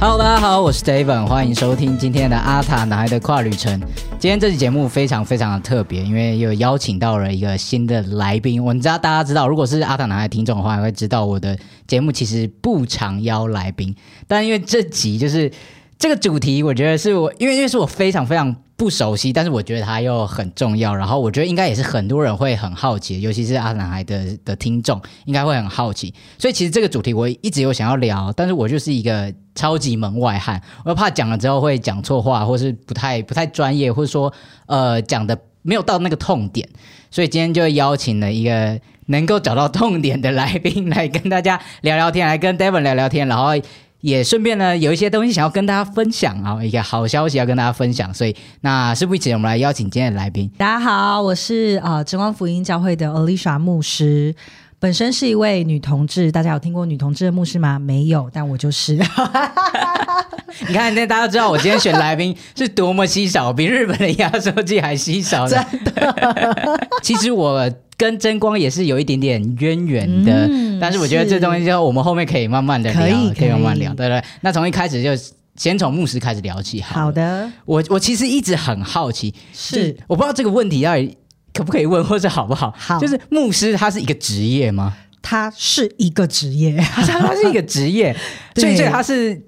Hello，大家好，我是 David，欢迎收听今天的阿塔男孩的跨旅程。今天这期节目非常非常的特别，因为有邀请到了一个新的来宾。我知道大家知道，如果是阿塔男孩听众的话，会知道我的节目其实不常邀来宾，但因为这集就是这个主题，我觉得是我因为因为是我非常非常。不熟悉，但是我觉得它又很重要。然后我觉得应该也是很多人会很好奇，尤其是阿男孩的的听众应该会很好奇。所以其实这个主题我一直有想要聊，但是我就是一个超级门外汉，我怕讲了之后会讲错话，或是不太 不太专业，或者说呃讲的没有到那个痛点。所以今天就邀请了一个能够找到痛点的来宾来跟大家聊聊天，来跟 Devon 聊聊天，然后。也顺便呢，有一些东西想要跟大家分享啊，一个好消息要跟大家分享，所以那是不宜迟，我们来邀请今天的来宾。大家好，我是啊真光福音教会的 Alicia 牧师，本身是一位女同志，大家有听过女同志的牧师吗？没有，但我就是。你看，那大家知道我今天选来宾是多么稀少，比日本的压缩机还稀少真的。其实我。跟真光也是有一点点渊源的，但是我觉得这东西就我们后面可以慢慢的聊，可以慢慢聊，对不对？那从一开始就先从牧师开始聊起，好的。我我其实一直很好奇，是我不知道这个问题到底可不可以问，或者好不好？好，就是牧师他是一个职业吗？他是一个职业，他他是一个职业，所以他是。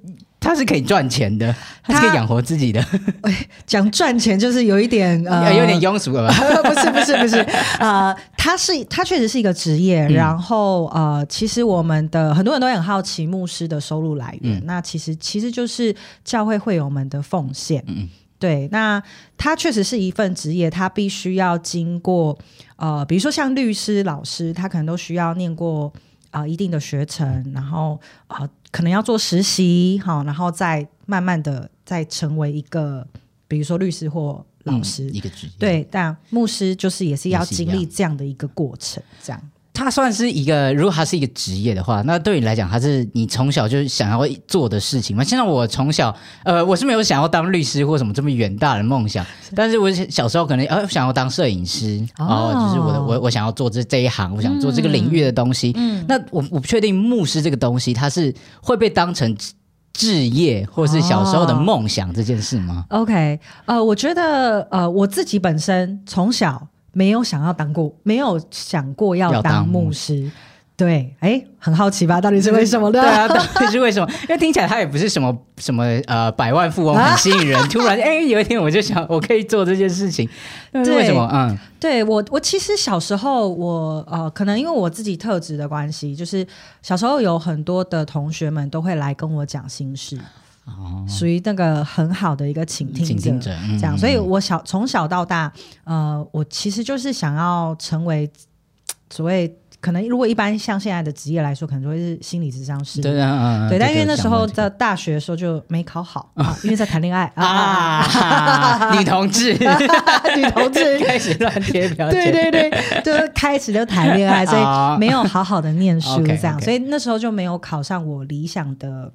他是可以赚钱的，他是可以养活自己的。讲赚钱就是有一点呃，有点庸俗了吧？不是不是不是，呃，他是他确实是一个职业。然后呃，其实我们的很多人都很好奇牧师的收入来源。那其实其实就是教会会友们的奉献。嗯，对。那他确实是一份职业，他必须要经过呃，比如说像律师、老师，他可能都需要念过啊一定的学程，然后啊。可能要做实习，好，然后再慢慢的再成为一个，比如说律师或老师，一个职业。对，但牧师就是也是要经历这样的一个过程，这样。他算是一个，如果他是一个职业的话，那对你来讲，他是你从小就想要做的事情吗？现在我从小，呃，我是没有想要当律师或什么这么远大的梦想，但是我小时候可能呃想要当摄影师，哦，就是我的我我想要做这这一行，我想做这个领域的东西。嗯，那我我不确定牧师这个东西，它是会被当成置业或是小时候的梦想这件事吗？OK，呃，我觉得呃我自己本身从小。没有想要当过，没有想过要当牧师，对，哎，很好奇吧？到底是为什么？对啊，到底 是为什么？因为听起来他也不是什么什么呃百万富翁，很吸引人。突然，哎，有一天我就想，我可以做这件事情，为什么？嗯，对我，我其实小时候，我呃，可能因为我自己特质的关系，就是小时候有很多的同学们都会来跟我讲心事。哦，属于那个很好的一个倾听者，这样，所以我小从小到大，呃，我其实就是想要成为所谓可能，如果一般像现在的职业来说，可能就会是心理咨商师，对啊，对，但因为那时候在大学的时候就没考好啊，因为在谈恋爱啊，女同志，女同志。开始乱贴标签，对对对，就开始就谈恋爱，所以没有好好的念书，这样，所以那时候就没有考上我理想的。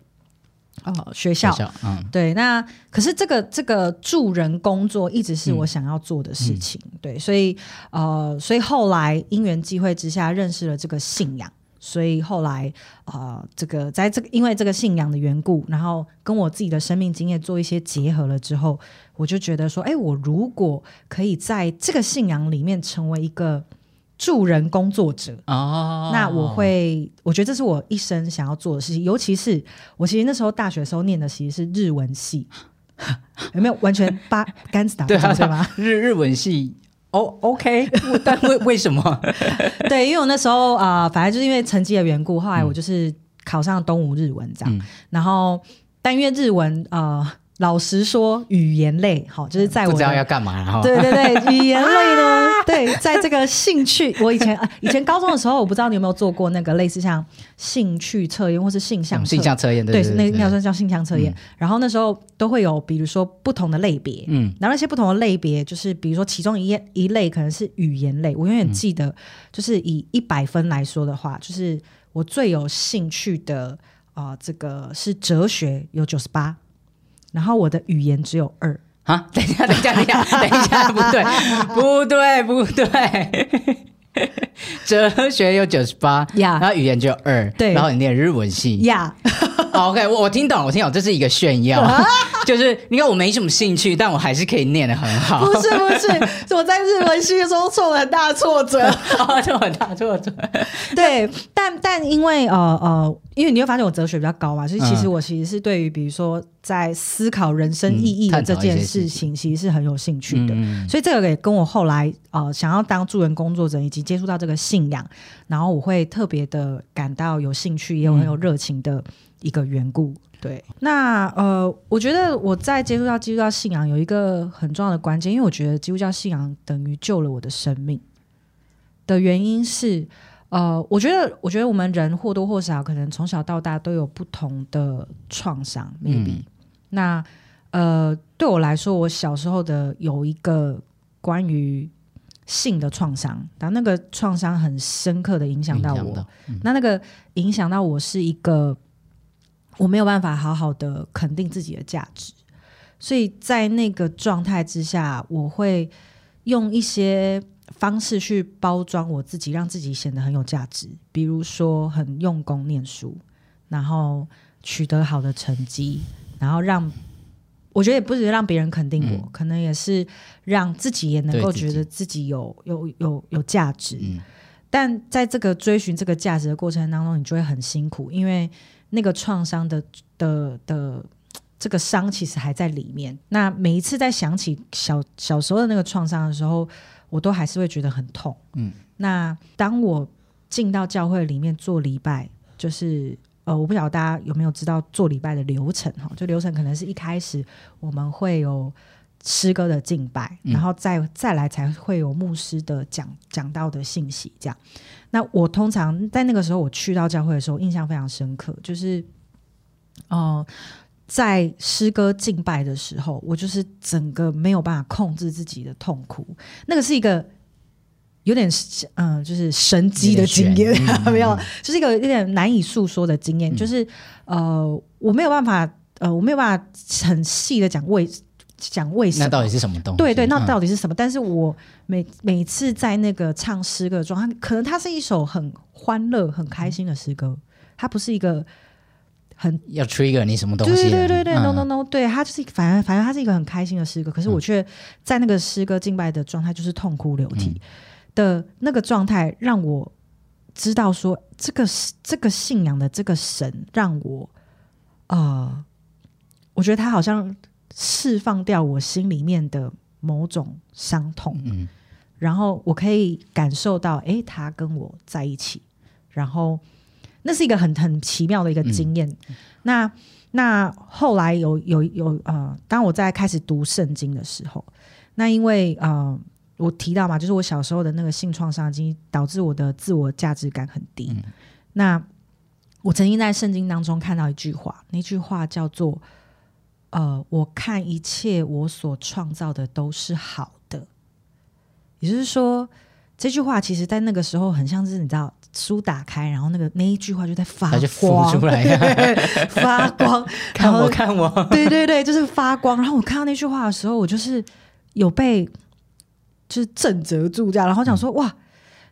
哦，学校，嗯，对，那可是这个这个助人工作一直是我想要做的事情，对，所以呃，所以后来因缘际会之下认识了这个信仰，所以后来呃，这个在这个因为这个信仰的缘故，然后跟我自己的生命经验做一些结合了之后，我就觉得说，哎，我如果可以在这个信仰里面成为一个。助人工作者哦，那我会，我觉得这是我一生想要做的事情。尤其是我其实那时候大学的时候念的其实是日文系，有没有完全八竿子打中对吗？日日文系哦，OK，但为为什么？对，因为我那时候啊，反正就是因为成绩的缘故，后来我就是考上东吴日文这样。然后，但因为日文啊。老实说，语言类好，就是在我不知道要干嘛，然后对对对，语言类呢，对，在这个兴趣，我以前啊，以前高中的时候，我不知道你有没有做过那个类似像兴趣测验或是性向性向测验，对，那那算叫性向测验。然后那时候都会有，比如说不同的类别，嗯，然后那些不同的类别，就是比如说其中一一类可能是语言类，我永远记得，就是以一百分来说的话，就是我最有兴趣的啊，这个是哲学，有九十八。然后我的语言只有二啊！等一下，等一下，等一下，等一下，不对，不对，不对。哲学有九十八，然后语言就二，对，然后你念日文系，呀。OK，我我听懂，我听懂，这是一个炫耀，就是你看我没什么兴趣，但我还是可以念的很好。不是不是，我在日文系的时候受了很大挫折，受很大挫折。对，但但因为呃呃，因为你会发现我哲学比较高嘛，所以其实我其实是对于比如说在思考人生意义的这件事情，其实是很有兴趣的。所以这个也跟我后来呃想要当助人工作者，以及接触到这个信仰，然后我会特别的感到有兴趣，也有很有热情的。一个缘故，对，那呃，我觉得我在接触到基督教信仰有一个很重要的关键，因为我觉得基督教信仰等于救了我的生命。的原因是，呃，我觉得，我觉得我们人或多或少可能从小到大都有不同的创伤，maybe。那呃，对我来说，我小时候的有一个关于性的创伤，但那个创伤很深刻的影响到我。那那个影响到我是一个。我没有办法好好的肯定自己的价值，所以在那个状态之下，我会用一些方式去包装我自己，让自己显得很有价值。比如说，很用功念书，然后取得好的成绩，然后让我觉得也不是让别人肯定我，可能也是让自己也能够觉得自己有有有有价值。但在这个追寻这个价值的过程当中，你就会很辛苦，因为。那个创伤的的的这个伤其实还在里面。那每一次在想起小小时候的那个创伤的时候，我都还是会觉得很痛。嗯，那当我进到教会里面做礼拜，就是呃，我不晓得大家有没有知道做礼拜的流程哈？就流程可能是一开始我们会有诗歌的敬拜，然后再再来才会有牧师的讲讲到的信息这样。那我通常在那个时候，我去到教会的时候，印象非常深刻，就是，哦，在诗歌敬拜的时候，我就是整个没有办法控制自己的痛苦，那个是一个有点嗯，就是神机的经验，没有，就是一个有点难以诉说的经验，就是呃，我没有办法，呃，我没有办法很细的讲为。讲为什么？那到底是什么东西？对对，那到底是什么？但是我每每次在那个唱诗歌状态，可能它是一首很欢乐、很开心的诗歌，它不是一个很要 trigger 你什么东西？对对对对，no no no，对，它就是反正反正它是一个很开心的诗歌，可是我却在那个诗歌敬拜的状态，就是痛哭流涕的那个状态，让我知道说，这个这个信仰的这个神，让我啊，我觉得他好像。释放掉我心里面的某种伤痛，嗯，然后我可以感受到，哎，他跟我在一起，然后那是一个很很奇妙的一个经验。那那后来有有有呃，当我在开始读圣经的时候，那因为呃，我提到嘛，就是我小时候的那个性创伤经导致我的自我价值感很低。那我曾经在圣经当中看到一句话，那句话叫做。呃，我看一切我所创造的都是好的，也就是说，这句话其实，在那个时候很像是你知道，书打开，然后那个那一句话就在发光出来，发光，看我看我，对对对，就是发光。然后我看到那句话的时候，我就是有被就是震折住这样，然后想说哇，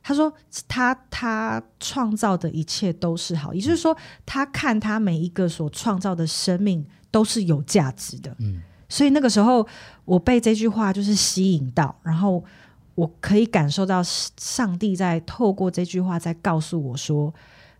他说他他创造的一切都是好，也就是说，他看他每一个所创造的生命。都是有价值的，嗯，所以那个时候我被这句话就是吸引到，然后我可以感受到上帝在透过这句话在告诉我说：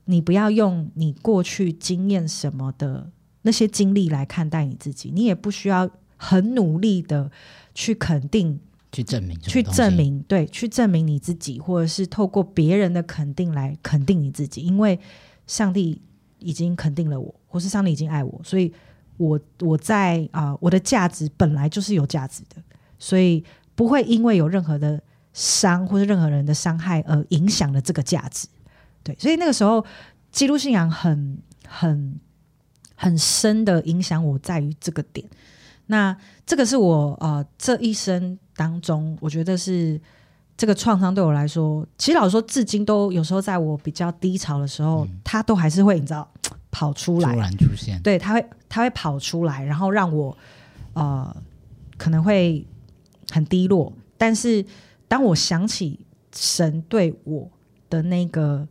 你不要用你过去经验什么的那些经历来看待你自己，你也不需要很努力的去肯定、去证明、去证明，对，去证明你自己，或者是透过别人的肯定来肯定你自己，因为上帝已经肯定了我，或是上帝已经爱我，所以。我我在啊，我的价值本来就是有价值的，所以不会因为有任何的伤或者任何人的伤害而影响了这个价值。对，所以那个时候，基督信仰很很很深的影响我，在于这个点。那这个是我呃这一生当中，我觉得是这个创伤对我来说，其实老实说，至今都有时候在我比较低潮的时候，它都还是会你知道。跑出来，突然出现，对，他会，他会跑出来，然后让我，呃，可能会很低落。但是当我想起神对我的那个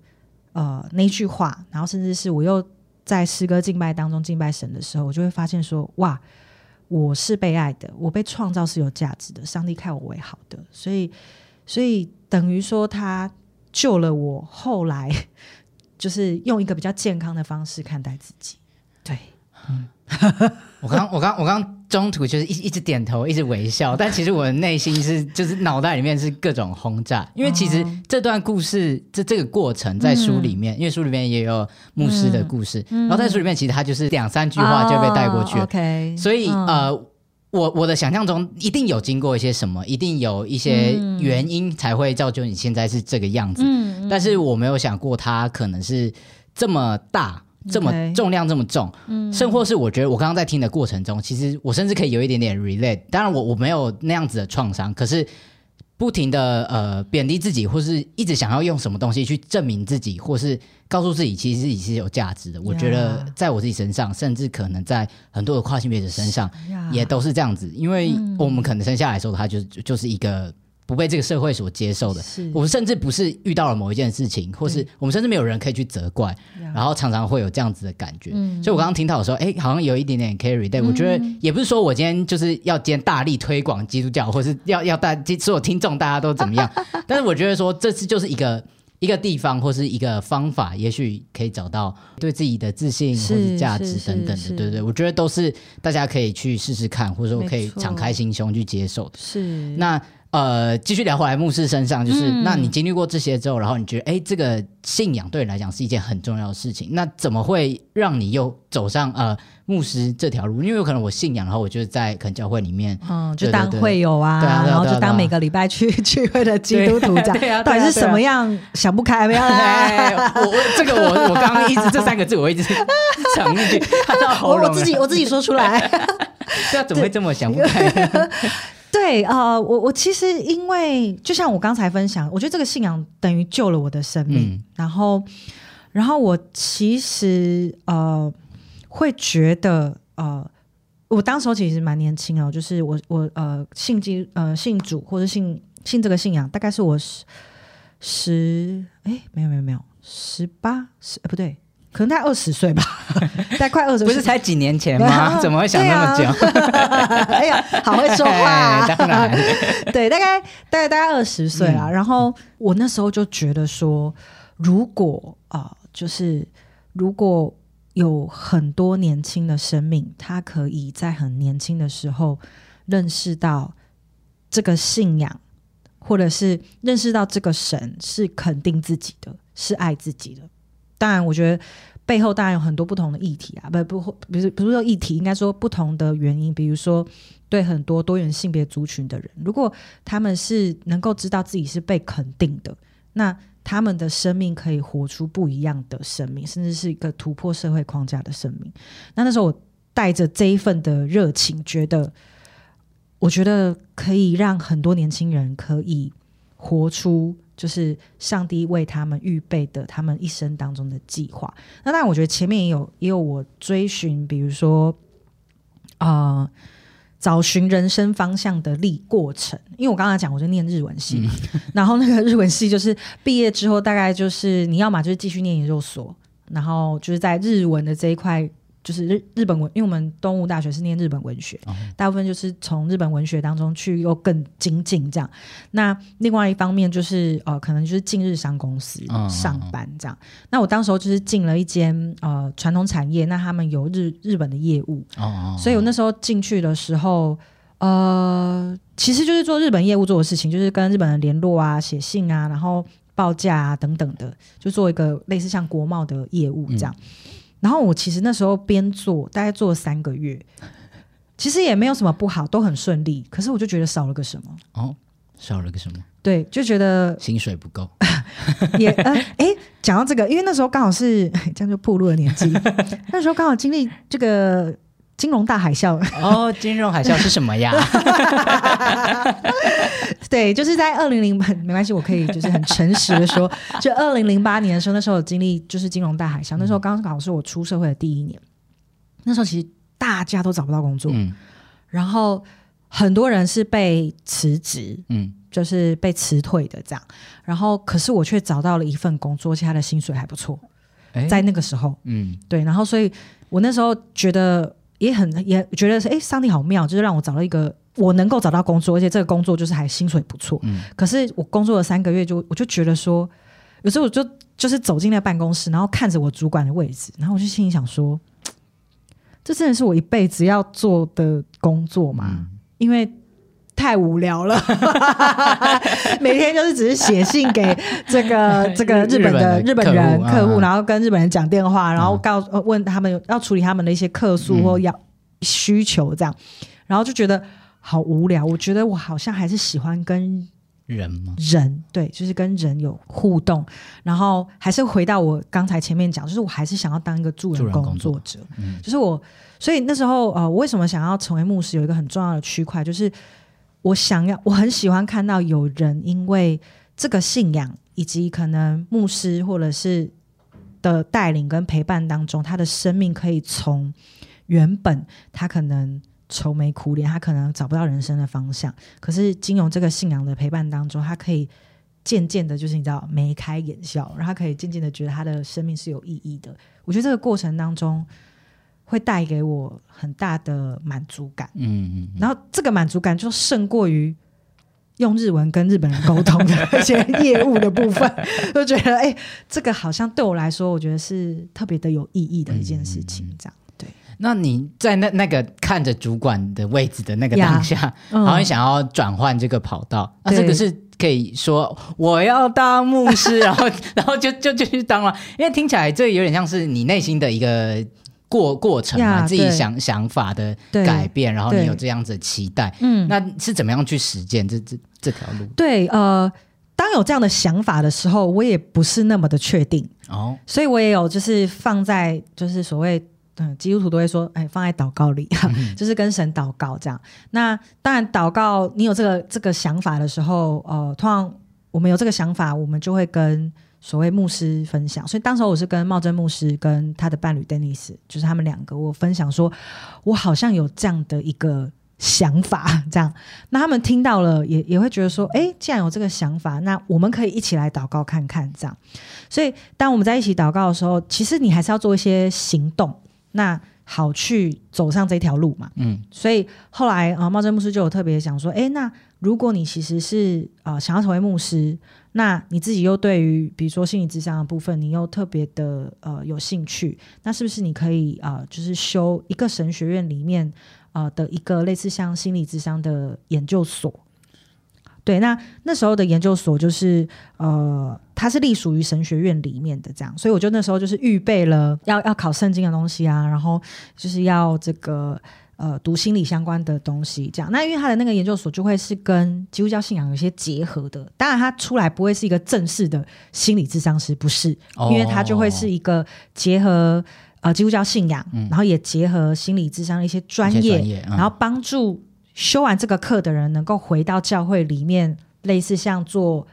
呃那句话，然后甚至是我又在诗歌敬拜当中敬拜神的时候，我就会发现说，哇，我是被爱的，我被创造是有价值的，上帝看我为好的，所以，所以等于说他救了我，后来就是用一个比较健康的方式看待自己，对，嗯。我刚我刚我刚中途就是一一直点头，一直微笑，但其实我的内心是就是脑袋里面是各种轰炸，因为其实这段故事这这个过程在书里面，因为书里面也有牧师的故事，然后在书里面其实他就是两三句话就被带过去，OK，所以呃，我我的想象中一定有经过一些什么，一定有一些原因才会造就你现在是这个样子，但是我没有想过他可能是这么大。这么重量这么重，嗯甚或是我觉得我刚刚在听的过程中，其实我甚至可以有一点点 relate。当然我我没有那样子的创伤，可是不停的呃贬低自己，或是一直想要用什么东西去证明自己，或是告诉自己其实自己是有价值的。我觉得在我自己身上，甚至可能在很多的跨性别者身上，也都是这样子。因为我们可能生下来的时候，他就就是一个。不被这个社会所接受的，我们甚至不是遇到了某一件事情，或是我们甚至没有人可以去责怪，然后常常会有这样子的感觉。所以我刚刚听到说，哎，好像有一点点 carry。对我觉得也不是说我今天就是要今天大力推广基督教，或是要要大所有听众大家都怎么样，但是我觉得说这次就是一个一个地方或是一个方法，也许可以找到对自己的自信或是价值等等的，对不对？我觉得都是大家可以去试试看，或者说可以敞开心胸去接受的。是那。呃，继续聊回来，牧师身上就是，那你经历过这些之后，然后你觉得，哎，这个信仰对你来讲是一件很重要的事情，那怎么会让你又走上呃牧师这条路？因为有可能我信仰，然后我就在可能教会里面，嗯，就当会友啊，然后就当每个礼拜去聚会的基督徒这样，到底是什么样想不开没有？我这个我我刚刚一直这三个字我一直想进去，我我自己我自己说出来，对啊，怎么会这么想不开？对啊，我我其实因为就像我刚才分享，我觉得这个信仰等于救了我的生命。然后，然后我其实呃会觉得呃，我当时候其实蛮年轻哦，就是我我呃信基呃信主或者信信这个信仰，大概是我十十哎没有没有没有十八十不对。可能才二十岁吧，才快二十，不是才几年前吗？怎么会想那么久？哎呀，好会说话，当然，对，大概大概大概二十岁啊。然后我那时候就觉得说，如果啊，就是如果有很多年轻的生命，他可以在很年轻的时候认识到这个信仰，或者是认识到这个神是肯定自己的，是爱自己的。当然，我觉得背后当然有很多不同的议题啊，不不不是不是说议题，应该说不同的原因。比如说，对很多多元性别族群的人，如果他们是能够知道自己是被肯定的，那他们的生命可以活出不一样的生命，甚至是一个突破社会框架的生命。那那时候我带着这一份的热情，觉得我觉得可以让很多年轻人可以活出。就是上帝为他们预备的，他们一生当中的计划。那当然，我觉得前面也有也有我追寻，比如说，呃，找寻人生方向的历过程。因为我刚才讲，我就念日文系，然后那个日文系就是毕业之后，大概就是你要么就是继续念研究所，然后就是在日文的这一块。就是日日本文，因为我们东吴大学是念日本文学，大部分就是从日本文学当中去又更精进这样。那另外一方面就是呃，可能就是进日商公司上班这样。那我当时候就是进了一间呃传统产业，那他们有日日本的业务，所以我那时候进去的时候，呃，其实就是做日本业务做的事情，就是跟日本人联络啊、写信啊，然后报价啊等等的，就做一个类似像国贸的业务这样。然后我其实那时候边做，大概做了三个月，其实也没有什么不好，都很顺利。可是我就觉得少了个什么哦，少了个什么？对，就觉得薪水不够。也呃，哎，讲到这个，因为那时候刚好是 这样就步入了年纪，那时候刚好经历这个。金融大海啸哦，金融海啸是什么呀？对，就是在二零零八，没关系，我可以就是很诚实的说，就二零零八年的时候，那时候经历就是金融大海啸，那时候刚刚好是我出社会的第一年，那时候其实大家都找不到工作，嗯然后很多人是被辞职，嗯，就是被辞退的这样。然后，可是我却找到了一份工作，而且他的薪水还不错。在那个时候，嗯，对。然后，所以我那时候觉得也很也觉得是，哎，上帝好妙，就是让我找到一个我能够找到工作，而且这个工作就是还薪水不错。嗯。可是我工作了三个月，就我就觉得说，有时候我就就是走进那办公室，然后看着我主管的位置，然后我就心里想说。这真的是我一辈子要做的工作吗？因为太无聊了，每天就是只是写信给这个 这个日本的日本人客户，然后跟日本人讲电话，然后告问他们要处理他们的一些客诉或要需求这样，然后就觉得好无聊。我觉得我好像还是喜欢跟。人吗？人对，就是跟人有互动，然后还是回到我刚才前面讲，就是我还是想要当一个助人工作者，就是我，所以那时候呃，我为什么想要成为牧师？有一个很重要的区块，就是我想要，我很喜欢看到有人因为这个信仰，以及可能牧师或者是的带领跟陪伴当中，他的生命可以从原本他可能。愁眉苦脸，他可能找不到人生的方向。可是金融这个信仰的陪伴当中，他可以渐渐的，就是你知道眉开眼笑，然后他可以渐渐的觉得他的生命是有意义的。我觉得这个过程当中会带给我很大的满足感。嗯嗯。然后这个满足感就胜过于用日文跟日本人沟通的一些业务的部分，就觉得哎，这个好像对我来说，我觉得是特别的有意义的一件事情。这样。对那你在那那个看着主管的位置的那个当下，好像想要转换这个跑道，那这个是可以说我要当牧师，然后 然后就就就去当了，因为听起来这有点像是你内心的一个过过程嘛，自己想想法的改变，然后你有这样子的期待，嗯，那是怎么样去实践这这这条路？对，呃，当有这样的想法的时候，我也不是那么的确定哦，所以我也有就是放在就是所谓。嗯，基督徒都会说，哎，放在祷告里，就是跟神祷告这样。那当然，祷告你有这个这个想法的时候，呃，通常我们有这个想法，我们就会跟所谓牧师分享。所以当时我是跟茂贞牧师跟他的伴侣 Dennis，就是他们两个，我分享说，我好像有这样的一个想法，这样。那他们听到了，也也会觉得说，哎，既然有这个想法，那我们可以一起来祷告看看，这样。所以当我们在一起祷告的时候，其实你还是要做一些行动。那好，去走上这条路嘛。嗯，所以后来啊，茂贞牧师就有特别想说，哎，那如果你其实是啊想要成为牧师，那你自己又对于比如说心理智商的部分，你又特别的呃有兴趣，那是不是你可以啊，就是修一个神学院里面啊的一个类似像心理智商的研究所？对，那那时候的研究所就是呃，它是隶属于神学院里面的这样，所以我就那时候就是预备了要要考圣经的东西啊，然后就是要这个呃读心理相关的东西这样。那因为他的那个研究所就会是跟基督教信仰有些结合的，当然他出来不会是一个正式的心理智商师，不是，因为他就会是一个结合呃基督教信仰，然后也结合心理智商的一些专业，然后帮助。修完这个课的人能够回到教会里面，类似像做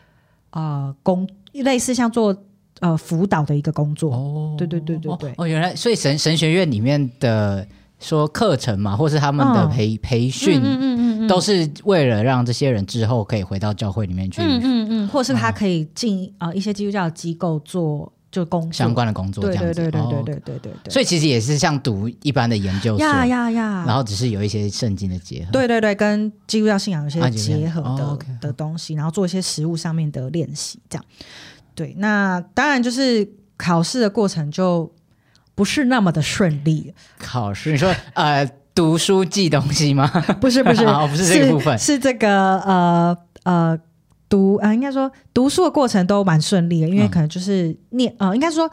呃工，类似像做呃辅导的一个工作。哦，对对对对对。哦，原来所以神神学院里面的说课程嘛，或是他们的培培训，嗯嗯嗯，都是为了让这些人之后可以回到教会里面去，嗯嗯嗯，或是他可以进啊一些基督教机构做。就工相关的工作，这样子，对对对对对对对对。所以其实也是像读一般的研究所，呀呀呀。然后只是有一些圣经的结合，对对对，跟基督教信仰有些结合的的东西，然后做一些实物上面的练习，这样。对，那当然就是考试的过程就不是那么的顺利。考试，你说呃，读书记东西吗？不是不是，不是这个部分，是这个呃呃。读啊，应该说读书的过程都蛮顺利的，因为可能就是念呃，应该说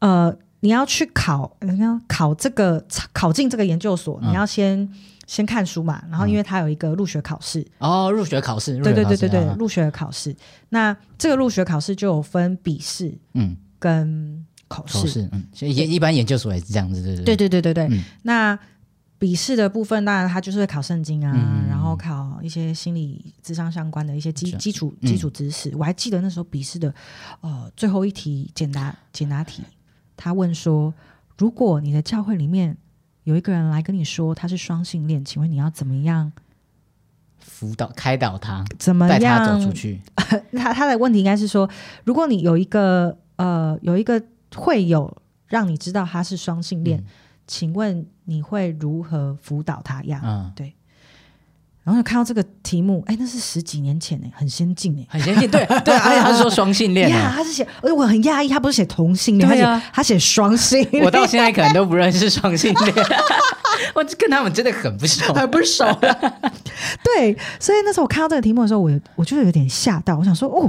呃，你要去考，你要考这个考进这个研究所，你要先先看书嘛，然后因为它有一个入学考试哦，入学考试，对对对对对，入学考试。那这个入学考试就有分笔试，嗯，跟考试，嗯，所以一一般研究所也是这样子，对对？对对对对，那。笔试的部分，当然他就是会考圣经啊，然后考一些心理智商相关的一些基基础基础知识。我还记得那时候笔试的，呃，最后一题简答简答题，他问说：如果你的教会里面有一个人来跟你说他是双性恋，请问你要怎么样辅导开导他，怎么带他走出去？他他的问题应该是说，如果你有一个呃有一个会有让你知道他是双性恋，请问你会如何辅导他呀？嗯，对。然后看到这个题目，哎，那是十几年前哎，很先进哎，很先进。对 对，而且他是说双性恋呀，他是写，而且我很讶异，他不是写同性恋，他写他写双性。我到现在可能都不认识双性恋，我跟他们真的很不熟，很不熟。对，所以那时候我看到这个题目的时候，我我就有点吓到，我想说，哦，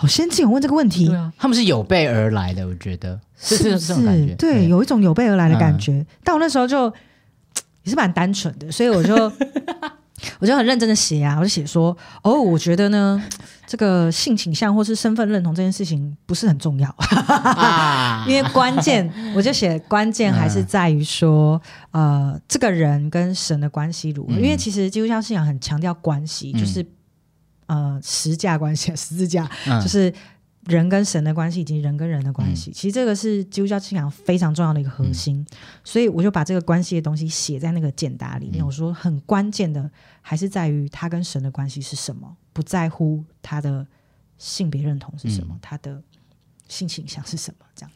好先进，我问这个问题，他们是有备而来的，我觉得。是是这种感觉，对，有一种有备而来的感觉。但我那时候就也是蛮单纯的，所以我就。我就很认真的写啊，我就写说，哦，我觉得呢，这个性倾向或是身份认同这件事情不是很重要，因为关键，我就写关键还是在于说，呃，这个人跟神的关系如何？因为其实基督教信仰很强调关系，就是呃，十架关系，十字架，就是。人跟神的关系以及人跟人的关系，其实这个是基督教信仰非常重要的一个核心，所以我就把这个关系的东西写在那个简答里面。我说很关键的还是在于他跟神的关系是什么，不在乎他的性别认同是什么，他的性倾向是什么，这样。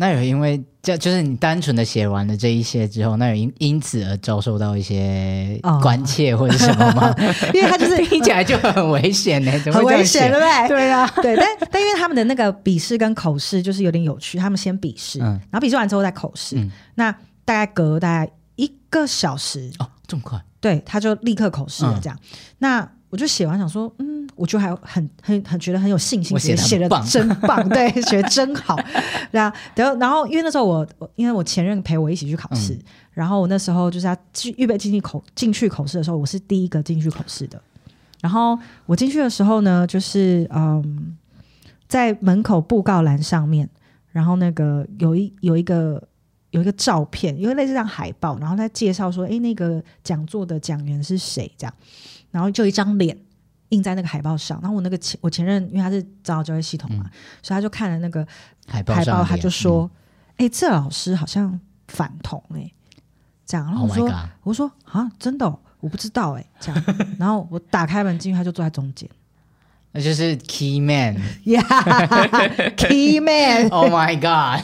那有因为这就是你单纯的写完了这一些之后，那有因因此而遭受到一些关切或者什么吗？因为他就是听起来就很危险呢，很危险，对不对？对啊，对。但但因为他们的那个笔试跟口试就是有点有趣，他们先笔试，然后笔试完之后再口试，那大概隔大概一个小时哦，这么快？对，他就立刻口试了，这样。那我就写完想说，嗯，我就还很很很觉得很有信心，写写的真棒，对，写的真好，对啊。然后然后因为那时候我因为我前任陪我一起去考试，然后我那时候就是要去预备进去口进去口试的时候，我是第一个进去口试的。然后我进去的时候呢，就是嗯，在门口布告栏上面，然后那个有一有一个有一个照片，因为类似像海报，然后他介绍说，哎，那个讲座的讲员是谁？这样。然后就一张脸印在那个海报上，然后我那个前我前任，因为他是早早教育系统嘛，所以他就看了那个海报，海报他就说：“哎，这老师好像反同哎。”这样，然后我说：“我说啊，真的，我不知道哎。”这样，然后我打开门进去，他就坐在中间，那就是 key man，yeah，key man，Oh my god！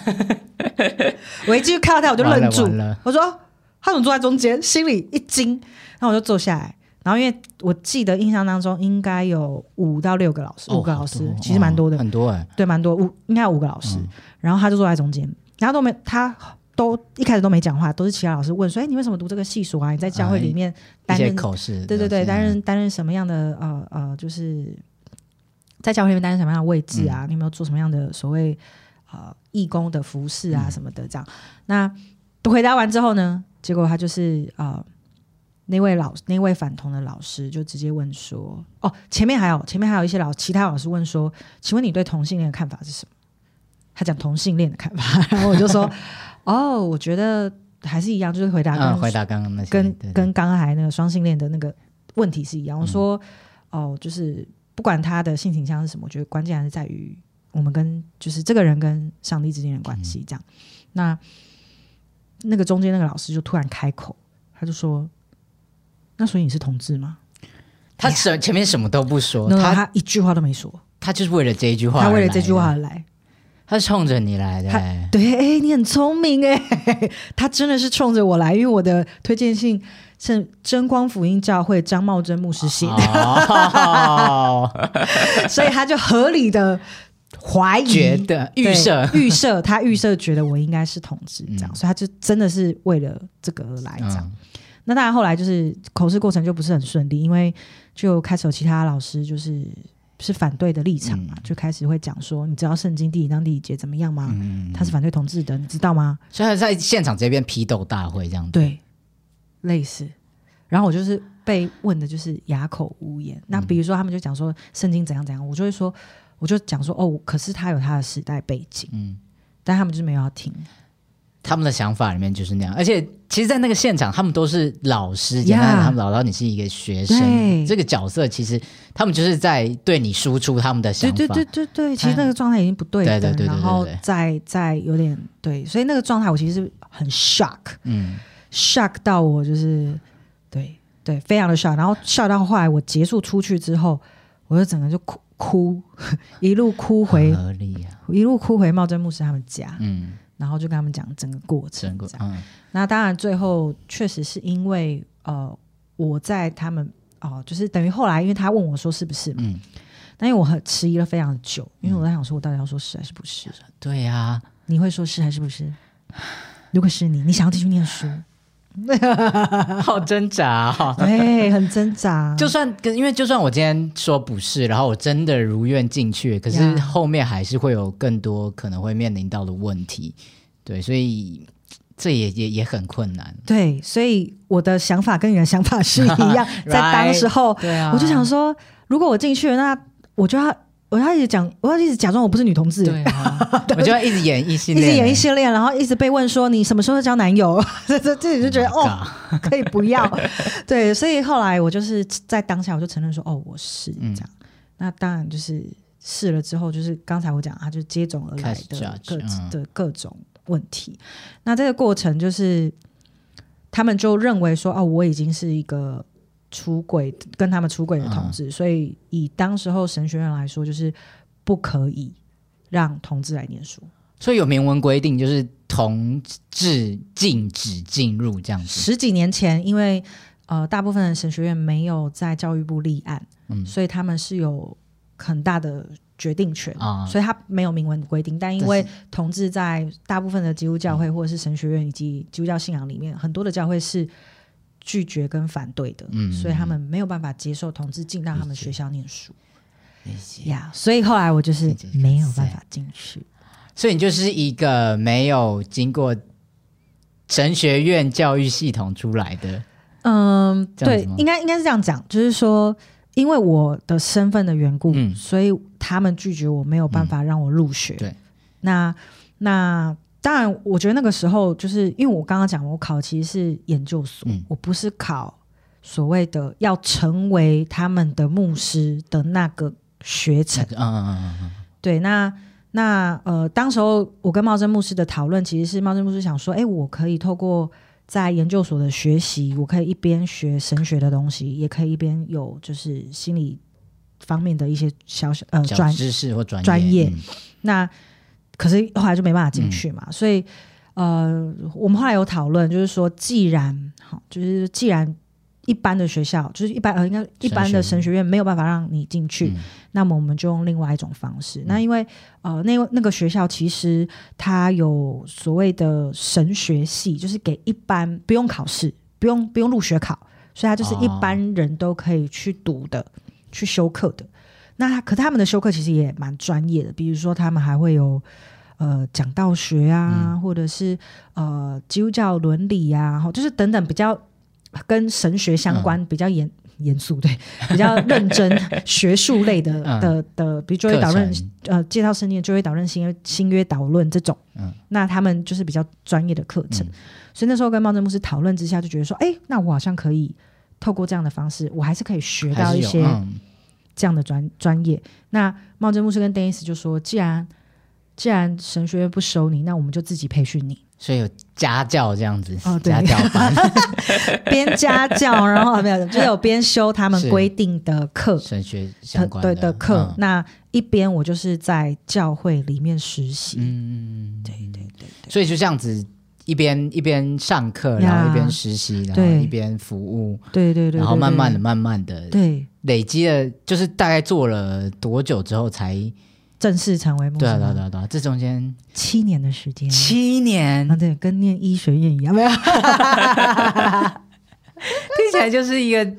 我一进去看到他，我就愣住了，我说：“他怎么坐在中间？”心里一惊，然后我就坐下来。然后，因为我记得印象当中应该有五到六个老师，五个老师其实蛮多的，很多哎，对，蛮多五应该有五个老师。然后他就坐在中间，然后都没他都一开始都没讲话，都是其他老师问说：“哎，你为什么读这个系所啊？你在教会里面担任口试，对对对，担任担任什么样的呃呃，就是在教会里面担任什么样的位置啊？你有没有做什么样的所谓呃义工的服饰啊什么的？这样，那回答完之后呢，结果他就是呃。那位老那位反同的老师就直接问说：“哦，前面还有前面还有一些老其他老师问说，请问你对同性恋的看法是什么？”他讲同性恋的看法，然后我就说：“哦，我觉得还是一样，就是回答跟回答刚刚那些跟跟刚才那个双性恋的那个问题是一样。我说：哦，就是不管他的性倾向是什么，我觉得关键还是在于我们跟就是这个人跟上帝之间的关系。这样，那那个中间那个老师就突然开口，他就说。”那所以你是同志吗？他什前面什么都不说，他他一句话都没说，他就是为了这一句话，他为了这句话而来，他是冲着你来的。对，哎，你很聪明哎，他真的是冲着我来，因为我的推荐信是真光福音教会张茂珍牧师写的，所以他就合理的怀疑、觉得预设、预设，他预设觉得我应该是同志，这样，所以他就真的是为了这个而来，这样。那当然，后来就是口试过程就不是很顺利，因为就开始有其他老师就是是反对的立场嘛，就开始会讲说，你知道圣经第一章第几节怎么样吗？他是反对同志的，你知道吗？所以在现场这边批斗大会这样子，对，类似。然后我就是被问的就是哑口无言。那比如说他们就讲说圣经怎样怎样，我就会说，我就讲说哦，可是他有他的时代背景，嗯，但他们就是没有要听。他们的想法里面就是那样，而且其实，在那个现场，他们都是老师，简单他们老到你是一个学生，这个角色其实他们就是在对你输出他们的想法。对对对对对，其实那个状态已经不对了，然后再再有点对，所以那个状态我其实很 shock，嗯，shock 到我就是对，对，非常的 shock。然后笑到后来我结束出去之后，我就整个就哭哭，一路哭回，一路哭回茂贞牧师他们家。嗯，然后就跟他们讲整个过程。嗯，那当然最后确实是因为呃我在他们哦，就是等于后来因为他问我说是不是，嗯。但因为我很迟疑了非常久，因为我在想说，我到底要说是还是不是？对呀，你会说是还是不是？如果是你，你想要继续念书，好挣扎哈，对，很挣扎。就算跟因为就算我今天说不是，然后我真的如愿进去，可是后面还是会有更多可能会面临到的问题。对，所以这也也也很困难。对，所以我的想法跟你的想法是一样，在当时候，对啊，我就想说，如果我进去了，那我就要，我要一直讲，我要一直假装我不是女同志，对 我就要一直演异性恋，一直演异性恋，然后一直被问说你什么时候交男友，这这自己就觉得哦，可以不要，对，所以后来我就是在当下我就承认说哦我是。这样，那当然就是试了之后，就是刚才我讲，他就接踵而来的各的各种问题，那这个过程就是他们就认为说哦我已经是一个。出轨跟他们出轨的同志，所以以当时候神学院来说，就是不可以让同志来念书，所以有明文规定，就是同志禁止进入这样子。十几年前，因为呃大部分的神学院没有在教育部立案，嗯，所以他们是有很大的决定权啊，所以他没有明文规定。但因为同志在大部分的基督教会或者是神学院以及基督教信仰里面，很多的教会是。拒绝跟反对的，所以他们没有办法接受同志进到他们学校念书。呀，所以后来我就是没有办法进去。所以你就是一个没有经过神学院教育系统出来的。嗯，对，应该应该是这样讲，就是说，因为我的身份的缘故，所以他们拒绝我，没有办法让我入学。对，那那。当然，我觉得那个时候就是因为我刚刚讲，我考其实是研究所，我不是考所谓的要成为他们的牧师的那个学程。嗯嗯嗯嗯。对，那那呃，当时候我跟茂贞牧师的讨论，其实是茂贞牧师想说，哎，我可以透过在研究所的学习，我可以一边学神学的东西，也可以一边有就是心理方面的一些小小呃专知识或专专业。那可是后来就没办法进去嘛，所以呃，我们后来有讨论，就是说，既然好，就是既然一般的学校，就是一般呃，应该一般的神学院。没有办法让你进去，那么我们就用另外一种方式。那因为呃，那那个学校其实它有所谓的神学系，就是给一般不用考试、不用不用入学考，所以它就是一般人都可以去读的、去修课的。那可他们的修课其实也蛮专业的，比如说他们还会有呃讲道学啊，或者是呃基督教伦理呀，哈，就是等等比较跟神学相关、比较严严肃对，比较认真 学术类的的的，比如就会导论呃介绍圣经，就会导论新约新约导论这种，嗯，那他们就是比较专业的课程，所以那时候跟茂正牧师讨论之下，就觉得说，哎，那我好像可以透过这样的方式，我还是可以学到一些。这样的专专业，那茂贞牧师跟 Dennis 就说：“既然既然神学院不收你，那我们就自己培训你。所以有家教这样子，哦，家教班，边家教，然后没有就有边修他们规定的课，神学相关的课。那一边我就是在教会里面实习。嗯，对对对对。所以就这样子。”一边一边上课，然后一边实习，然后一边服务，对对对，然后慢慢的、慢慢的，对，累积了，就是大概做了多久之后才正式成为？对啊，对啊，对啊，这中间七年的时间，七年，啊，对，跟念医学院一样，没有，听起来就是一个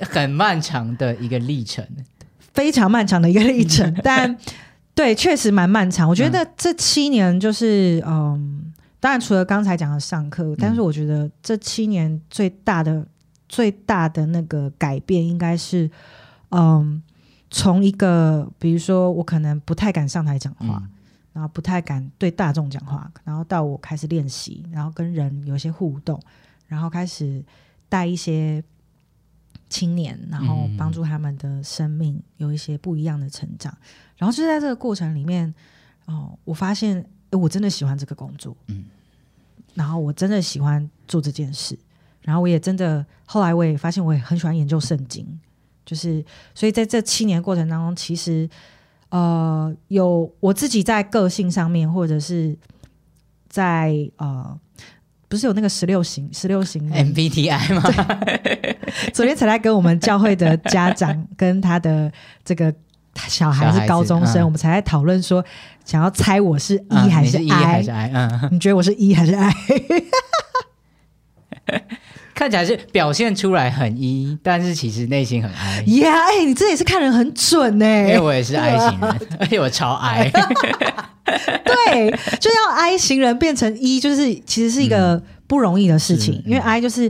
很漫长的一个历程，非常漫长的一个历程，但对，确实蛮漫长。我觉得这七年就是嗯。当然，除了刚才讲的上课，但是我觉得这七年最大的、最大的那个改变，应该是，嗯，从一个比如说我可能不太敢上台讲话，然后不太敢对大众讲话，然后到我开始练习，然后跟人有一些互动，然后开始带一些青年，然后帮助他们的生命有一些不一样的成长，然后就在这个过程里面，哦，我发现。我真的喜欢这个工作，嗯，然后我真的喜欢做这件事，然后我也真的后来我也发现我也很喜欢研究圣经，就是所以在这七年过程当中，其实呃有我自己在个性上面，或者是在呃不是有那个十六型十六型 MBTI 吗？昨天才来跟我们教会的家长跟他的这个。小孩是高中生，我们才在讨论说，想要猜我是 E 还是 I 还是 I？嗯，你觉得我是 E 还是 I？看起来是表现出来很 E，但是其实内心很 I。呀，哎，你这也是看人很准呢。因为我也是 I 型人，而且我超 I。对，就要 I 型人变成 E，就是其实是一个不容易的事情，因为 I 就是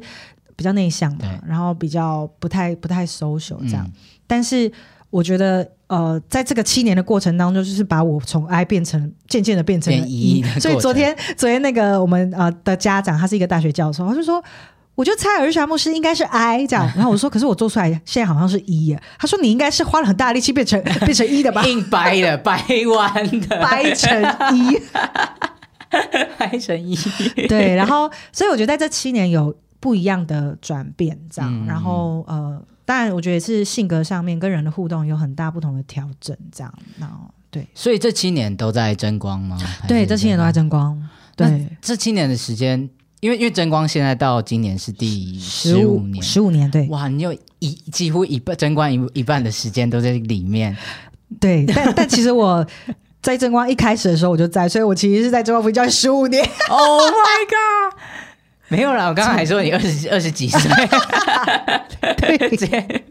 比较内向嘛，然后比较不太不太 social 这样，但是。我觉得，呃，在这个七年的过程当中，就是把我从 I 变成渐渐的变成 E。所以昨天，昨天那个我们呃的家长，他是一个大学教授，他就说，我就猜尔夏牧师应该是 I 这样。然后我说，可是我做出来现在好像是 E。他说，你应该是花了很大力气变成 变成 E 的吧？硬掰的，掰弯的，掰成 E，掰成 E。对，然后所以我觉得在这七年有不一样的转变，这样，然后呃。当然，我觉得是性格上面跟人的互动有很大不同的调整，这样。那对，所以这七年都在争光吗？对，这七年都在争光。对，这七年的时间，因为因为争光现在到今年是第十五年，十五年。对，哇，你有一几乎一半争光一一半的时间都在里面。对，但但其实我在争光一开始的时候我就在，所以我其实是在争光福教十五年。Oh my god！没有啦，我刚刚还说你二十二十几岁，对，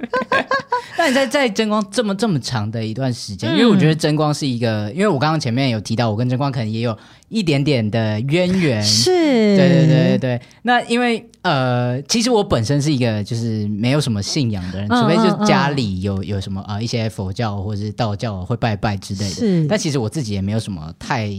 那你在在真光这么这么长的一段时间，因为我觉得真光是一个，因为我刚刚前面有提到，我跟真光可能也有一点点的渊源，是，对对对对。对。那因为呃，其实我本身是一个就是没有什么信仰的人，除非就是家里有有什么呃一些佛教或者是道教会拜拜之类的，是。但其实我自己也没有什么太。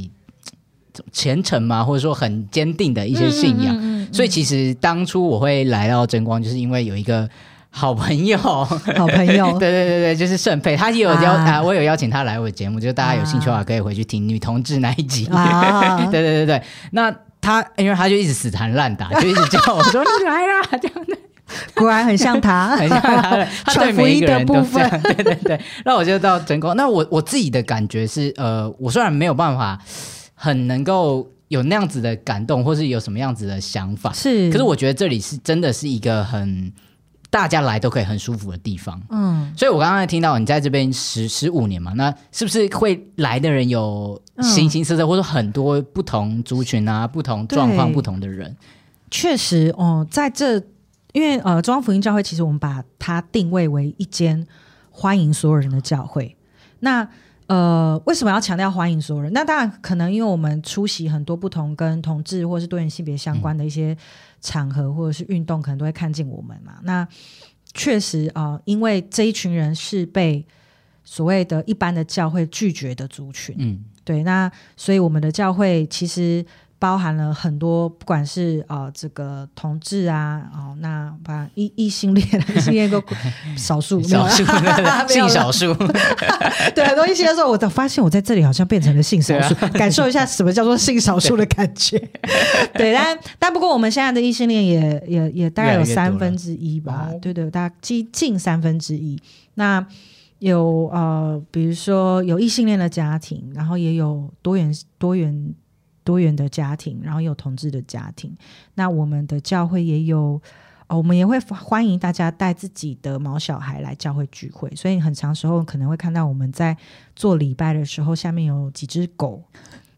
虔诚嘛，或者说很坚定的一些信仰，所以其实当初我会来到真光，就是因为有一个好朋友，好朋友，对对对对，就是盛佩，他也有邀啊，我有邀请他来我的节目，就是大家有兴趣的话可以回去听女同志那一集，对对对对，那他因为他就一直死缠烂打，就一直叫我说你来啦这样的，果然很像他，很像他，他对每一个人都这样，对对对，那我就到真光，那我我自己的感觉是，呃，我虽然没有办法。很能够有那样子的感动，或是有什么样子的想法，是。可是我觉得这里是真的是一个很大家来都可以很舒服的地方，嗯。所以我刚刚听到你在这边十十五年嘛，那是不是会来的人有形形色色，或者很多不同族群啊、不同状况、不同的人？确实哦，在这因为呃，中央福音教会其实我们把它定位为一间欢迎所有人的教会，那。呃，为什么要强调欢迎所有人？那当然，可能因为我们出席很多不同跟同志或是多元性别相关的一些场合或者是运动，可能都会看见我们嘛。那确实啊，因为这一群人是被所谓的一般的教会拒绝的族群，嗯，对。那所以我们的教会其实。包含了很多，不管是啊这个同志啊，哦，那把异异性恋，异性恋个少数，少数 性少数，对很多异性恋的时候，我发现我在这里好像变成了性少数，感受一下什么叫做性少数的感觉。对，但但不过我们现在的异性恋也也也大概有三分之一吧，对对，大概近近三分之一。那有呃，比如说有异性恋的家庭，然后也有多元多元。多元的家庭，然后有同志的家庭。那我们的教会也有，哦，我们也会欢迎大家带自己的毛小孩来教会聚会。所以很长时候可能会看到我们在做礼拜的时候，下面有几只狗。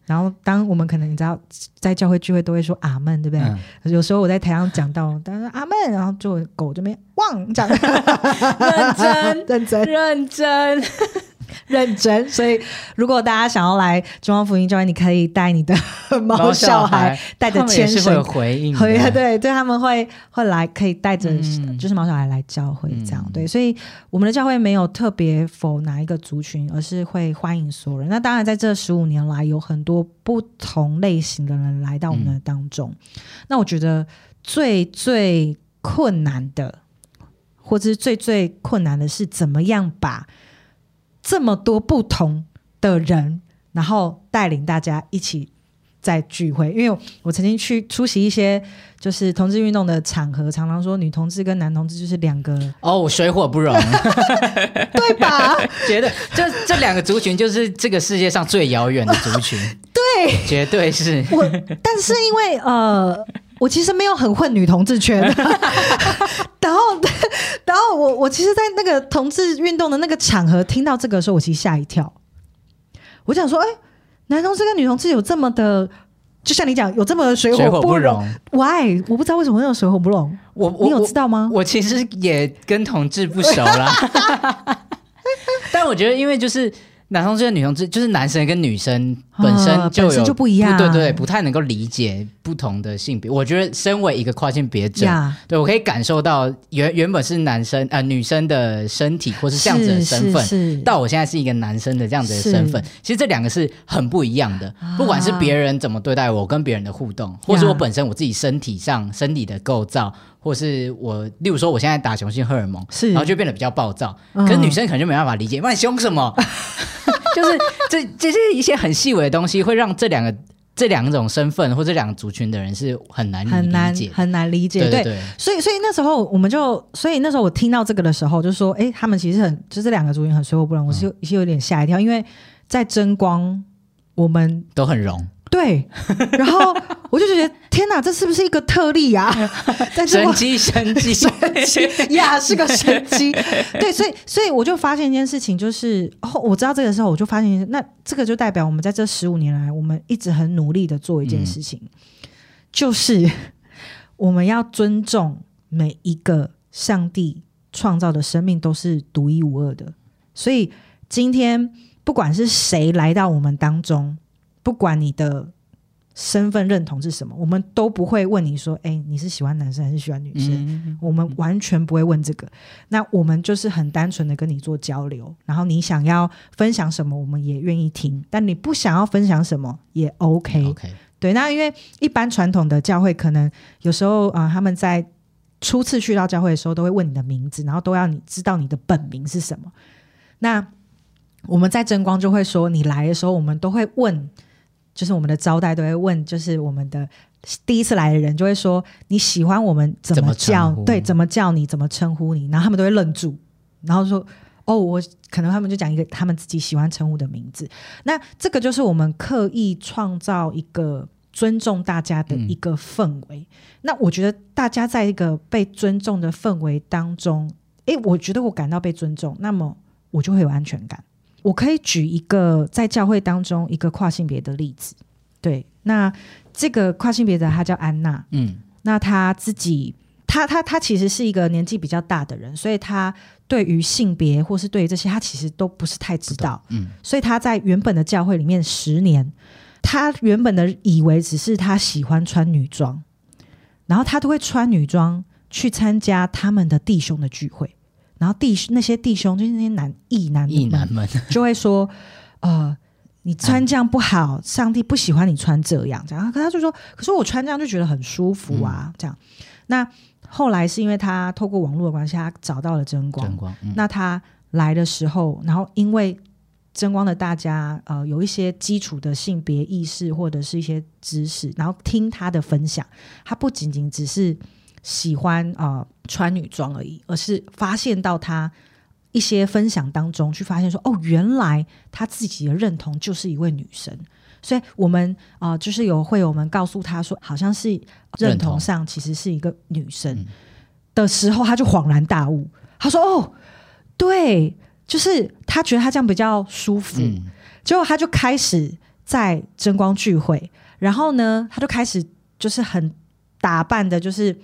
然后当我们可能你知道在教会聚会都会说阿门，对不对？有时候我在台上讲到，但是阿门，然后就狗这边汪讲，认真认真认真。认真，所以如果大家想要来中央福音教会，你可以带你的 毛小孩，带着牵绳回应，对对对，他们会会来，可以带着就是毛小孩来教会这样。对，所以我们的教会没有特别否哪一个族群，而是会欢迎所有人。那当然，在这十五年来，有很多不同类型的人来到我们的当中。那我觉得最最困难的，或者是最最困难的是，怎么样把这么多不同的人，然后带领大家一起在聚会，因为我曾经去出席一些就是同志运动的场合，常常说女同志跟男同志就是两个哦，水火不容，对吧？觉得这这两个族群就是这个世界上最遥远的族群，对，绝对是。我。但是因为呃，我其实没有很混女同志圈，然后 然后我我其实，在那个同志运动的那个场合听到这个时候，我其实吓一跳，我想说，哎。男同志跟女同志有这么的，就像你讲，有这么水火不容？Why？我不知道为什么会有水火不容。我你有知道吗？我其实也跟同志不熟啦，但我觉得，因为就是。男同志跟女同志，就是男生跟女生本身就有就不一样，对对，不太能够理解不同的性别。我觉得身为一个跨性别者，对我可以感受到原原本是男生呃女生的身体或是这样子的身份，到我现在是一个男生的这样子的身份，其实这两个是很不一样的。不管是别人怎么对待我，跟别人的互动，或是我本身我自己身体上身体的构造。或是我，例如说，我现在打雄性荷尔蒙，是，然后就变得比较暴躁。可是女生可能就没办法理解，那你凶什么？就是这这些一些很细微的东西，会让这两个这两种身份或这两个族群的人是很难很难很难理解。对，所以所以那时候我们就，所以那时候我听到这个的时候，就说，哎，他们其实很，就这两个族群很水火不容。我是有是有点吓一跳，因为在争光，我们都很容。对，然后我就觉得 天哪，这是不是一个特例呀？神机，神机，神机呀，是个神机。对，所以，所以我就发现一件事情，就是哦，我知道这个时候，我就发现，那这个就代表我们在这十五年来，我们一直很努力的做一件事情，就是我们要尊重每一个上帝创造的生命都是独一无二的。所以今天不管是谁来到我们当中。不管你的身份认同是什么，我们都不会问你说：“哎，你是喜欢男生还是喜欢女生？”我们完全不会问这个。那我们就是很单纯的跟你做交流，然后你想要分享什么，我们也愿意听。但你不想要分享什么也 OK。OK，对。那因为一般传统的教会，可能有时候啊，他们在初次去到教会的时候，都会问你的名字，然后都要你知道你的本名是什么。那我们在争光就会说，你来的时候，我们都会问。就是我们的招待都会问，就是我们的第一次来的人就会说你喜欢我们怎么叫？对，怎么叫你？怎么称呼你？然后他们都会愣住，然后说：“哦，我可能他们就讲一个他们自己喜欢称呼的名字。”那这个就是我们刻意创造一个尊重大家的一个氛围。那我觉得大家在一个被尊重的氛围当中，诶，我觉得我感到被尊重，那么我就会有安全感。我可以举一个在教会当中一个跨性别的例子，对，那这个跨性别的他叫安娜，嗯，那他自己，他他他其实是一个年纪比较大的人，所以他对于性别或是对于这些，他其实都不是太知道，嗯，所以他在原本的教会里面十年，他原本的以为只是他喜欢穿女装，然后他都会穿女装去参加他们的弟兄的聚会。然后弟那些弟兄就是那些男异男异男们 就会说，呃，你穿这样不好，上帝不喜欢你穿这样，这样。可他就说，可是我穿这样就觉得很舒服啊，这样。那后来是因为他透过网络的关系，他找到了真光。真光。那他来的时候，然后因为真光的大家呃有一些基础的性别意识或者是一些知识，然后听他的分享，他不仅仅只是。喜欢啊穿女装而已，而是发现到他一些分享当中去发现说，哦，原来他自己的认同就是一位女生，所以我们啊就是有会我们告诉他说，好像是认同上其实是一个女生。的时候，他就恍然大悟，他说，哦，对，就是他觉得他这样比较舒服，结果他就开始在争光聚会，然后呢，他就开始就是很打扮的，就是。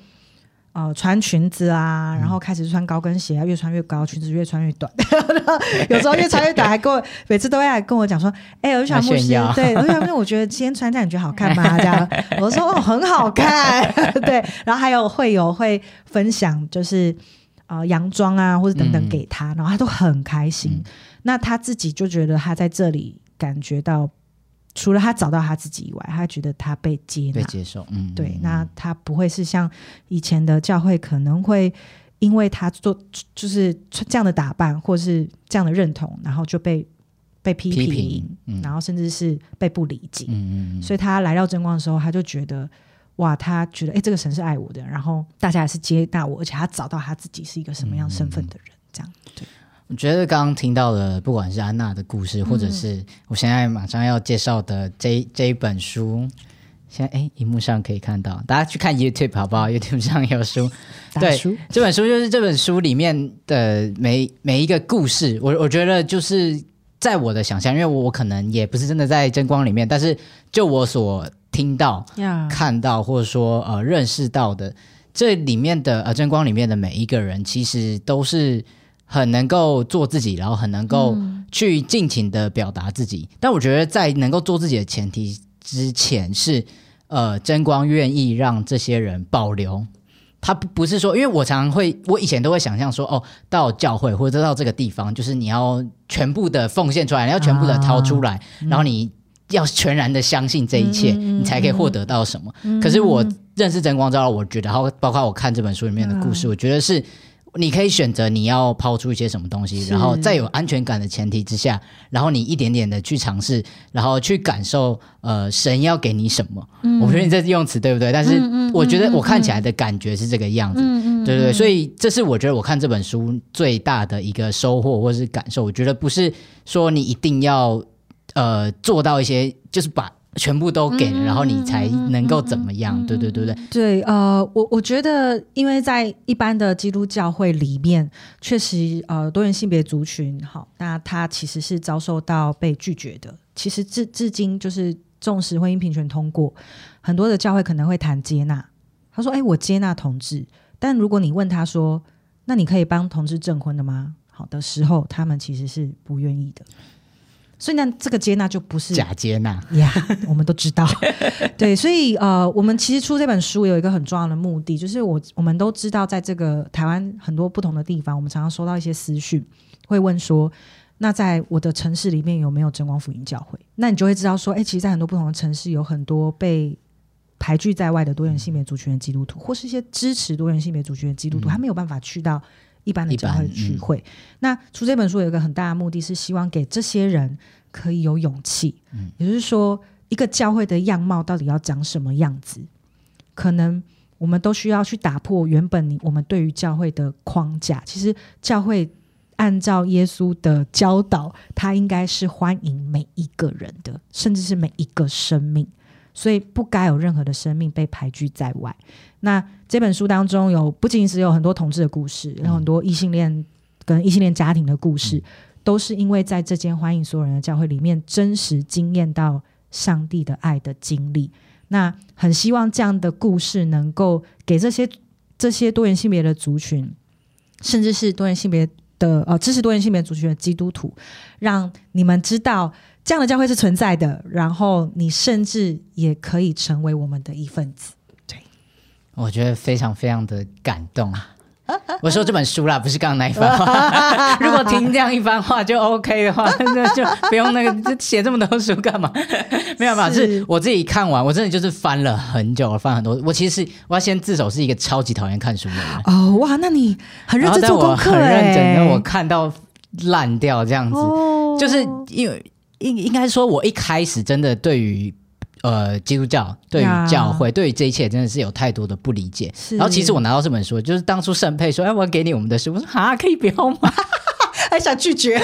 呃，穿裙子啊，然后开始穿高跟鞋啊，越穿越高，裙子越穿越短，有时候越穿越短，还跟我每次都会来跟我讲说：“哎，有小牧师，对，有小牧师，我觉得今天穿这样你觉得好看吗？”这样，我说：“哦，很好看。”对，然后还有会有会分享，就是呃洋装啊或者等等给他，然后他都很开心。那他自己就觉得他在这里感觉到。除了他找到他自己以外，他觉得他被接纳、被接受。嗯，对。那他不会是像以前的教会，可能会因为他做就是这样的打扮，或是这样的认同，然后就被被批评，然后甚至是被不理解。嗯嗯所以他来到真光的时候，他就觉得哇，他觉得哎，这个神是爱我的，然后大家也是接纳我，而且他找到他自己是一个什么样身份的人，这样对。我觉得刚刚听到的，不管是安娜的故事，或者是我现在马上要介绍的这这一本书，现在哎，荧幕上可以看到，大家去看 YouTube 好不好？YouTube 上有书，对，这本书就是这本书里面的每每一个故事，我我觉得就是在我的想象，因为我可能也不是真的在真光里面，但是就我所听到、看到或者说呃认识到的，这里面的呃真光里面的每一个人，其实都是。很能够做自己，然后很能够去尽情的表达自己。但我觉得，在能够做自己的前提之前，是呃，真光愿意让这些人保留。他不不是说，因为我常常会，我以前都会想象说，哦，到教会或者到这个地方，就是你要全部的奉献出来，你要全部的掏出来，然后你要全然的相信这一切，你才可以获得到什么。可是我认识真光之后，我觉得，然后包括我看这本书里面的故事，我觉得是。你可以选择你要抛出一些什么东西，然后在有安全感的前提之下，然后你一点点的去尝试，然后去感受，呃，神要给你什么？我觉得你这用词对不对？但是我觉得我看起来的感觉是这个样子，对对对，所以这是我觉得我看这本书最大的一个收获或是感受。我觉得不是说你一定要呃做到一些，就是把。全部都给，然后你才能够怎么样？对对对对对。呃，我我觉得，因为在一般的基督教会里面，确实呃多元性别族群，好，那他其实是遭受到被拒绝的。其实至至今，就是重视婚姻平权通过，很多的教会可能会谈接纳。他说：“哎，我接纳同志，但如果你问他说，那你可以帮同志证婚的吗？”好的时候，他们其实是不愿意的。所以呢，这个接纳就不是假接纳呀，我们都知道。对，所以呃，我们其实出这本书有一个很重要的目的，就是我我们都知道，在这个台湾很多不同的地方，我们常常收到一些私讯，会问说，那在我的城市里面有没有真光福音教会？那你就会知道说，哎，其实，在很多不同的城市，有很多被排拒在外的多元性别族群的基督徒，或是一些支持多元性别族群的基督徒，他没有办法去到。一般的教会聚会，那出这本书有一个很大的目的是希望给这些人可以有勇气，嗯，也就是说，一个教会的样貌到底要长什么样子？可能我们都需要去打破原本你我们对于教会的框架。其实教会按照耶稣的教导，他应该是欢迎每一个人的，甚至是每一个生命。所以不该有任何的生命被排拒在外。那这本书当中有不仅是有很多同志的故事，有很多异性恋跟异性恋家庭的故事，都是因为在这间欢迎所有人的教会里面，真实经验到上帝的爱的经历。那很希望这样的故事能够给这些这些多元性别的族群，甚至是多元性别的呃支持多元性别族群的基督徒，让你们知道。这样的教会是存在的，然后你甚至也可以成为我们的一份子。对，我觉得非常非常的感动啊。我说这本书啦，不是刚刚那一番话。如果听这样一番话就 OK 的话，那就不用那个写这么多书干嘛？没有办法，是我自己看完，我真的就是翻了很久，翻很多。我其实我要先自首，是一个超级讨厌看书的人。哦，哇，那你很认真做功课，很认真，我看到烂掉这样子，就是因为。应应该说，我一开始真的对于呃基督教、对于教会、对于这一切，真的是有太多的不理解。然后，其实我拿到这本书，就是当初圣佩说：“哎，我要给你我们的书。”我说：“啊，可以不要吗？” 还想拒绝？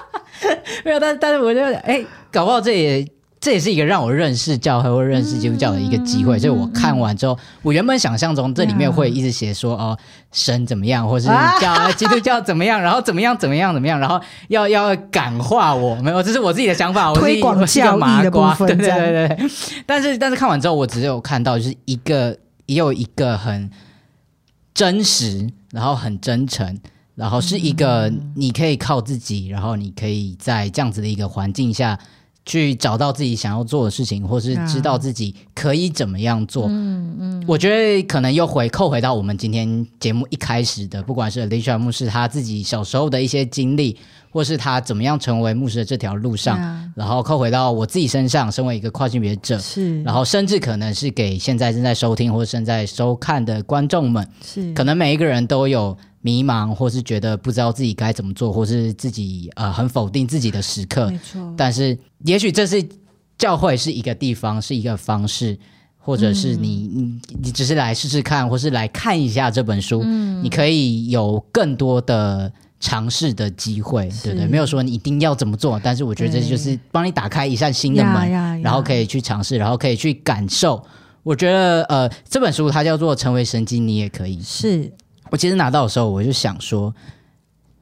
没有，但但是我觉得，哎，搞不好这也。这也是一个让我认识教会或认识基督教的一个机会，所以我看完之后，我原本想象中这里面会一直写说哦，神怎么样，或是教 基督教怎么样，然后怎么样怎么样怎么样，然后要要感化我，没有，这是我自己的想法，我推广教义的部分，对对对。但是但是看完之后，我只有看到就是一个也有一个很真实，然后很真诚，然后是一个你可以靠自己，然后你可以在这样子的一个环境下。去找到自己想要做的事情，或是知道自己可以怎么样做。嗯嗯，我觉得可能又回扣回到我们今天节目一开始的，不管是 Alicia 牧师他自己小时候的一些经历，或是他怎么样成为牧师的这条路上，然后扣回到我自己身上，身为一个跨性别者，是，然后甚至可能是给现在正在收听或正在收看的观众们，是，可能每一个人都有。迷茫，或是觉得不知道自己该怎么做，或是自己呃很否定自己的时刻。没错。但是也许这是教会是一个地方，是一个方式，或者是你你你只是来试试看，或是来看一下这本书，你可以有更多的。尝试的机会，对不对？没有说你一定要怎么做，但是我觉得这就是帮你打开一扇新的门，然后可以去尝试，然后可以去感受。我觉得，呃，这本书它叫做《成为神经》，你也可以。是我其实拿到的时候，我就想说，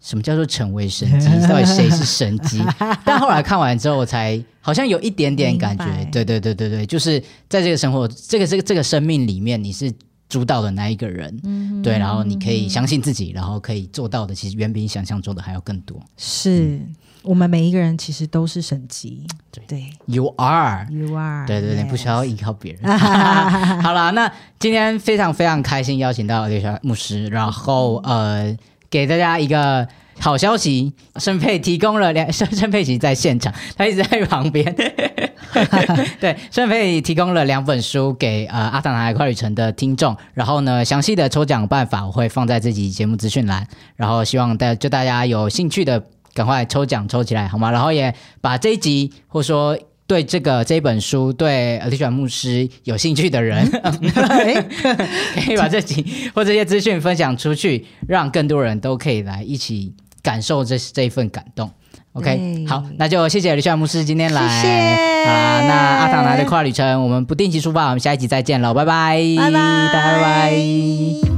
什么叫做成为神机？到底谁是神机？但后来看完之后，我才好像有一点点感觉。对对对对对，就是在这个生活，这个这个这个生命里面，你是。主导的那一个人，对，然后你可以相信自己，然后可以做到的，其实远比你想象中的还要更多。是我们每一个人其实都是神级，对，You are，You are，对对对，不需要依靠别人。好了，那今天非常非常开心邀请到刘小牧师，然后呃，给大家一个。好消息，盛佩提供了两，盛 盛佩其实在现场，他一直在旁边。对，盛佩提供了两本书给呃阿塔拿海快旅程的听众，然后呢，详细的抽奖办法我会放在这集节目资讯栏，然后希望大就大家有兴趣的赶快抽奖抽起来好吗？然后也把这一集或者说对这个这本书对李选牧师有兴趣的人，可以把这集或这些资讯分享出去，让更多人都可以来一起。感受这这一份感动，OK，好，那就谢谢李炫牧师今天来，好啦，那阿唐来的跨旅程，我们不定期出发，我们下一集再见喽，拜拜，拜拜，拜拜。